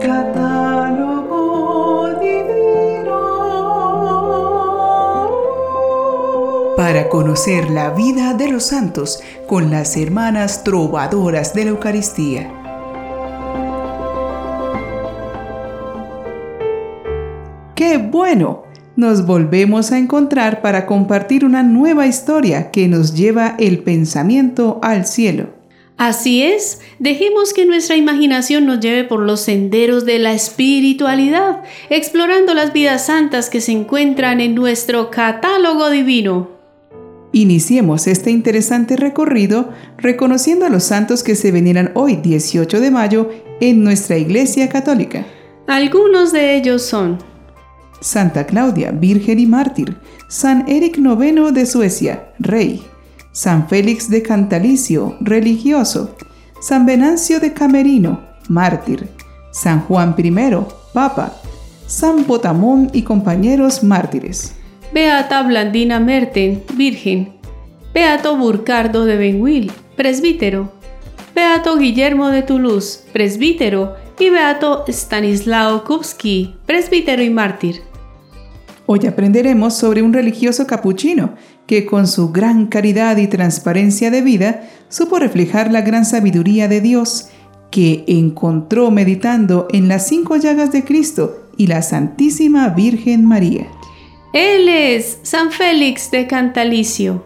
Catálogo divino. Para conocer la vida de los santos con las hermanas trovadoras de la Eucaristía. ¡Qué bueno! Nos volvemos a encontrar para compartir una nueva historia que nos lleva el pensamiento al cielo. Así es, dejemos que nuestra imaginación nos lleve por los senderos de la espiritualidad, explorando las vidas santas que se encuentran en nuestro catálogo divino. Iniciemos este interesante recorrido reconociendo a los santos que se veneran hoy 18 de mayo en nuestra Iglesia Católica. Algunos de ellos son Santa Claudia, Virgen y Mártir, San Eric IX de Suecia, Rey, San Félix de Cantalicio, religioso, San Venancio de Camerino, mártir, San Juan I, Papa, San Botamón y compañeros mártires. Beata Blandina Merten, Virgen. Beato Burcardo de Benguil, presbítero. Beato Guillermo de Toulouse, presbítero. Y Beato Stanislao Kupski, presbítero y mártir. Hoy aprenderemos sobre un religioso capuchino que con su gran caridad y transparencia de vida supo reflejar la gran sabiduría de Dios que encontró meditando en las cinco llagas de Cristo y la Santísima Virgen María. Él es San Félix de Cantalicio.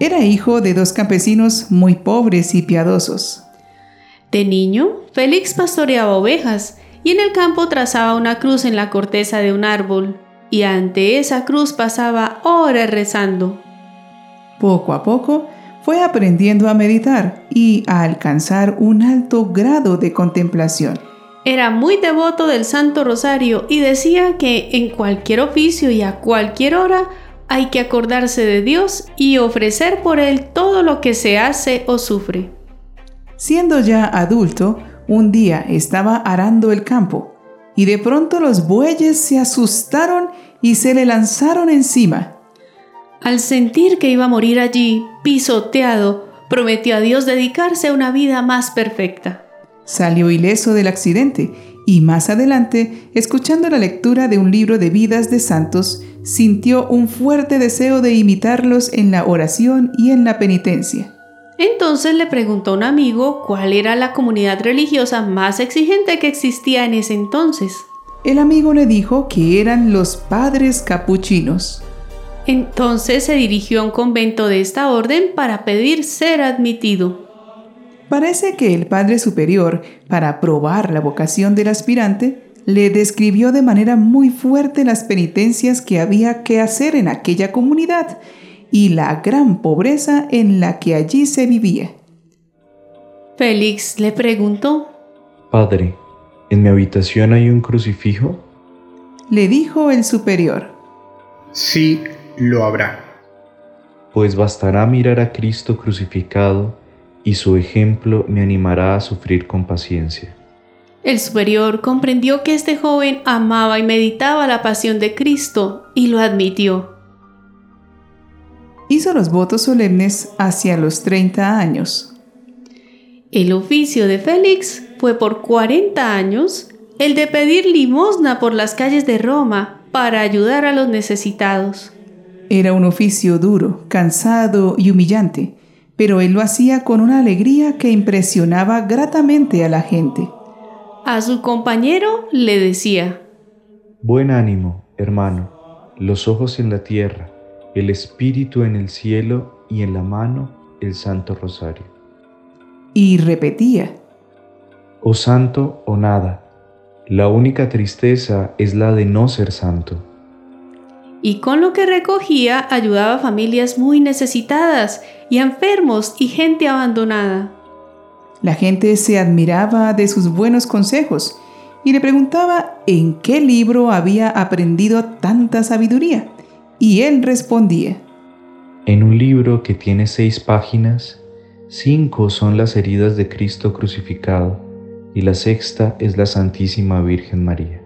Era hijo de dos campesinos muy pobres y piadosos. De niño, Félix pastoreaba ovejas y en el campo trazaba una cruz en la corteza de un árbol y ante esa cruz pasaba horas rezando. Poco a poco fue aprendiendo a meditar y a alcanzar un alto grado de contemplación. Era muy devoto del Santo Rosario y decía que en cualquier oficio y a cualquier hora hay que acordarse de Dios y ofrecer por Él todo lo que se hace o sufre. Siendo ya adulto, un día estaba arando el campo y de pronto los bueyes se asustaron y se le lanzaron encima. Al sentir que iba a morir allí, pisoteado, prometió a Dios dedicarse a una vida más perfecta. Salió ileso del accidente y más adelante, escuchando la lectura de un libro de vidas de santos, sintió un fuerte deseo de imitarlos en la oración y en la penitencia. Entonces le preguntó a un amigo cuál era la comunidad religiosa más exigente que existía en ese entonces. El amigo le dijo que eran los padres capuchinos. Entonces se dirigió a un convento de esta orden para pedir ser admitido. Parece que el Padre Superior, para probar la vocación del aspirante, le describió de manera muy fuerte las penitencias que había que hacer en aquella comunidad y la gran pobreza en la que allí se vivía. Félix le preguntó, Padre, ¿en mi habitación hay un crucifijo? Le dijo el superior. Sí, lo habrá. Pues bastará mirar a Cristo crucificado y su ejemplo me animará a sufrir con paciencia. El superior comprendió que este joven amaba y meditaba la pasión de Cristo y lo admitió hizo los votos solemnes hacia los 30 años. El oficio de Félix fue por 40 años el de pedir limosna por las calles de Roma para ayudar a los necesitados. Era un oficio duro, cansado y humillante, pero él lo hacía con una alegría que impresionaba gratamente a la gente. A su compañero le decía, Buen ánimo, hermano, los ojos en la tierra el Espíritu en el cielo y en la mano el Santo Rosario. Y repetía, O santo o nada, la única tristeza es la de no ser santo. Y con lo que recogía ayudaba a familias muy necesitadas y enfermos y gente abandonada. La gente se admiraba de sus buenos consejos y le preguntaba en qué libro había aprendido tanta sabiduría. Y él respondía, En un libro que tiene seis páginas, cinco son las heridas de Cristo crucificado y la sexta es la Santísima Virgen María.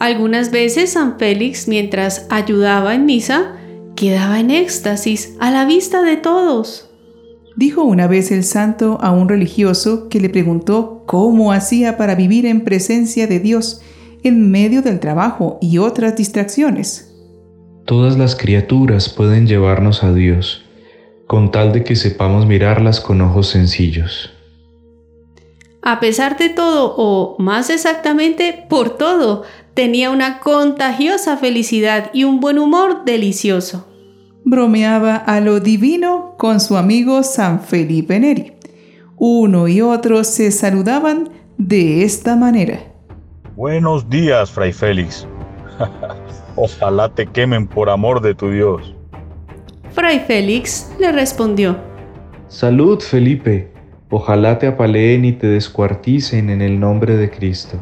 Algunas veces San Félix, mientras ayudaba en misa, quedaba en éxtasis a la vista de todos. Dijo una vez el santo a un religioso que le preguntó cómo hacía para vivir en presencia de Dios en medio del trabajo y otras distracciones. Todas las criaturas pueden llevarnos a Dios, con tal de que sepamos mirarlas con ojos sencillos. A pesar de todo, o más exactamente por todo, tenía una contagiosa felicidad y un buen humor delicioso. Bromeaba a lo divino con su amigo San Felipe Neri. Uno y otro se saludaban de esta manera. Buenos días, Fray Félix. Ojalá te quemen por amor de tu Dios. Fray Félix le respondió. Salud, Felipe. Ojalá te apaleen y te descuarticen en el nombre de Cristo.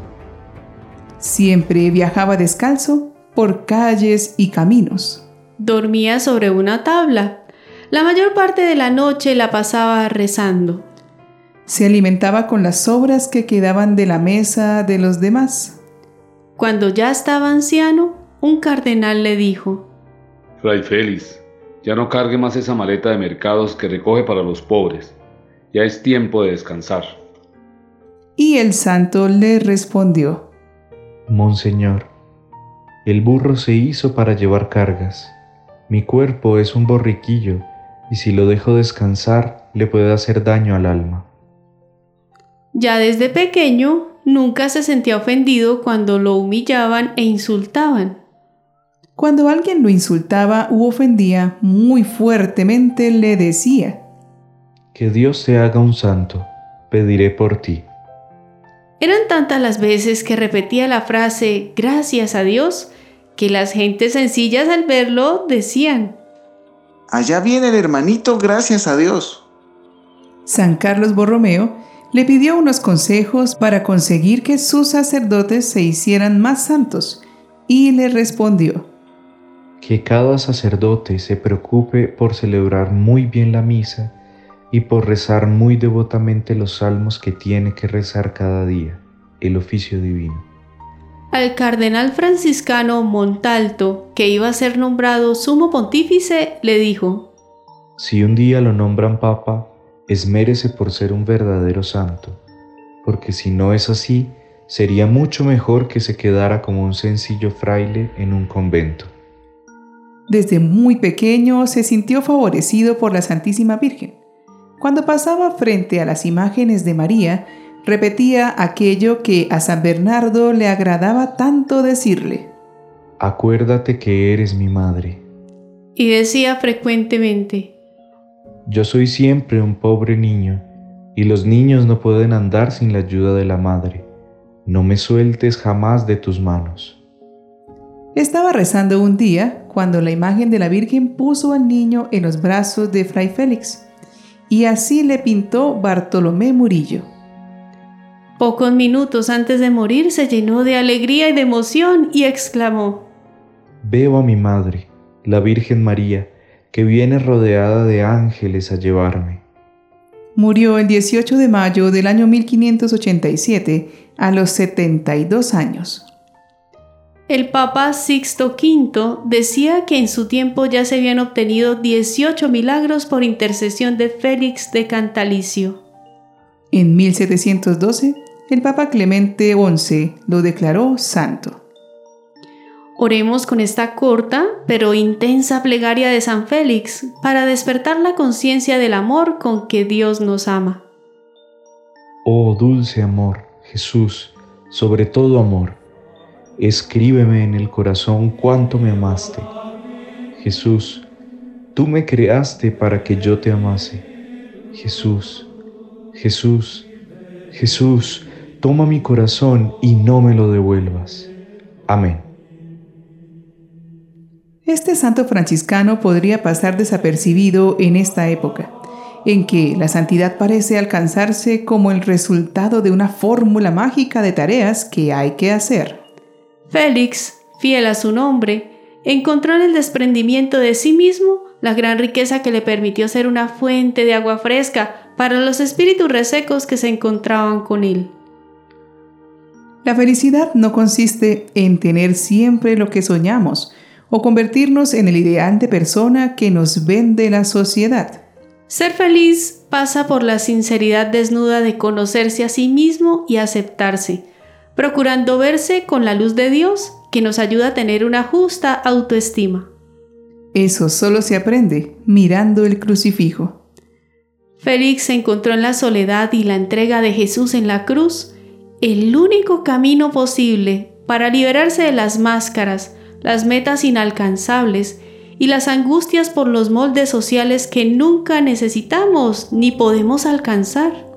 Siempre viajaba descalzo por calles y caminos. Dormía sobre una tabla. La mayor parte de la noche la pasaba rezando. Se alimentaba con las sobras que quedaban de la mesa de los demás. Cuando ya estaba anciano, un cardenal le dijo, Fray Félix, ya no cargue más esa maleta de mercados que recoge para los pobres. Ya es tiempo de descansar. Y el santo le respondió, Monseñor, el burro se hizo para llevar cargas. Mi cuerpo es un borriquillo, y si lo dejo descansar, le puede hacer daño al alma. Ya desde pequeño, nunca se sentía ofendido cuando lo humillaban e insultaban. Cuando alguien lo insultaba u ofendía muy fuertemente, le decía, Que Dios te haga un santo, pediré por ti. Eran tantas las veces que repetía la frase gracias a Dios que las gentes sencillas al verlo decían, Allá viene el hermanito gracias a Dios. San Carlos Borromeo le pidió unos consejos para conseguir que sus sacerdotes se hicieran más santos y le respondió, Que cada sacerdote se preocupe por celebrar muy bien la misa y por rezar muy devotamente los salmos que tiene que rezar cada día, el oficio divino. Al cardenal franciscano Montalto, que iba a ser nombrado sumo pontífice, le dijo, Si un día lo nombran papa, esmérese por ser un verdadero santo, porque si no es así, sería mucho mejor que se quedara como un sencillo fraile en un convento. Desde muy pequeño se sintió favorecido por la Santísima Virgen. Cuando pasaba frente a las imágenes de María, repetía aquello que a San Bernardo le agradaba tanto decirle. Acuérdate que eres mi madre. Y decía frecuentemente, Yo soy siempre un pobre niño, y los niños no pueden andar sin la ayuda de la madre. No me sueltes jamás de tus manos. Estaba rezando un día cuando la imagen de la Virgen puso al niño en los brazos de Fray Félix y así le pintó Bartolomé Murillo. Pocos minutos antes de morir se llenó de alegría y de emoción y exclamó, Veo a mi madre, la Virgen María, que viene rodeada de ángeles a llevarme. Murió el 18 de mayo del año 1587 a los 72 años. El Papa Sixto V decía que en su tiempo ya se habían obtenido 18 milagros por intercesión de Félix de Cantalicio. En 1712, el Papa Clemente XI lo declaró santo. Oremos con esta corta pero intensa plegaria de San Félix para despertar la conciencia del amor con que Dios nos ama. Oh dulce amor, Jesús, sobre todo amor, escríbeme en el corazón cuánto me amaste. Jesús, tú me creaste para que yo te amase. Jesús, Jesús, Jesús, toma mi corazón y no me lo devuelvas. Amén. Este santo franciscano podría pasar desapercibido en esta época, en que la santidad parece alcanzarse como el resultado de una fórmula mágica de tareas que hay que hacer. Félix, fiel a su nombre, encontró en el desprendimiento de sí mismo la gran riqueza que le permitió ser una fuente de agua fresca para los espíritus resecos que se encontraban con él. La felicidad no consiste en tener siempre lo que soñamos o convertirnos en el ideal de persona que nos vende la sociedad. Ser feliz pasa por la sinceridad desnuda de conocerse a sí mismo y aceptarse, procurando verse con la luz de Dios que nos ayuda a tener una justa autoestima. Eso solo se aprende mirando el crucifijo. Félix encontró en la soledad y la entrega de Jesús en la cruz el único camino posible para liberarse de las máscaras, las metas inalcanzables y las angustias por los moldes sociales que nunca necesitamos ni podemos alcanzar.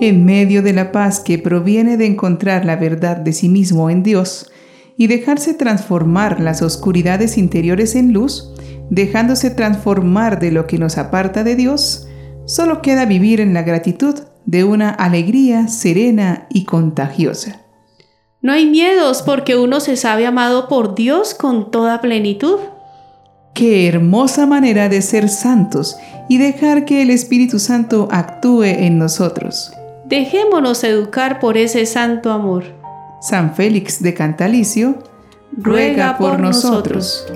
En medio de la paz que proviene de encontrar la verdad de sí mismo en Dios y dejarse transformar las oscuridades interiores en luz, dejándose transformar de lo que nos aparta de Dios, solo queda vivir en la gratitud de una alegría serena y contagiosa. No hay miedos porque uno se sabe amado por Dios con toda plenitud. Qué hermosa manera de ser santos y dejar que el Espíritu Santo actúe en nosotros. Dejémonos educar por ese santo amor. San Félix de Cantalicio, ruega, por, nosotros.